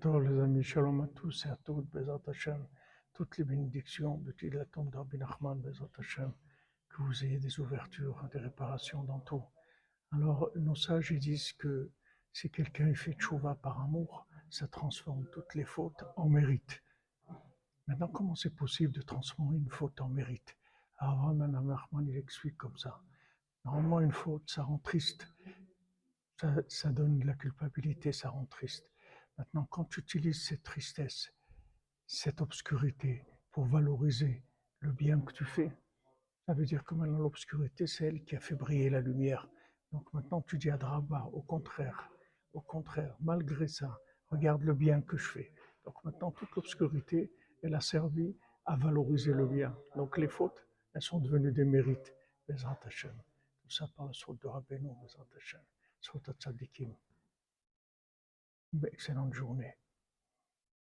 Tov, les amis, shalom à tous et à toutes, Bezat Hashem, toutes les bénédictions depuis la tombe d'Arbi Nachman, Bezat Hashem, que vous ayez des ouvertures, des réparations dans tout. Alors, nos sages disent que si quelqu'un fait tchouva par amour, ça transforme toutes les fautes en mérite. Maintenant, comment c'est possible de transformer une faute en mérite? Alors, Nachman, il explique comme ça. Normalement, une faute, ça rend triste. Ça donne de la culpabilité, ça rend triste. Maintenant, quand tu utilises cette tristesse, cette obscurité pour valoriser le bien que tu fais, ça veut dire que maintenant l'obscurité, c'est elle qui a fait briller la lumière. Donc maintenant, tu dis à Draba, au contraire, au contraire, malgré ça, regarde le bien que je fais. Donc maintenant, toute l'obscurité, elle a servi à valoriser le bien. Donc les fautes, elles sont devenues des mérites. Les Hashem. Tout ça par la sorte de Rabbeinu, les Hashem. Tzadikim. beh, se non ne...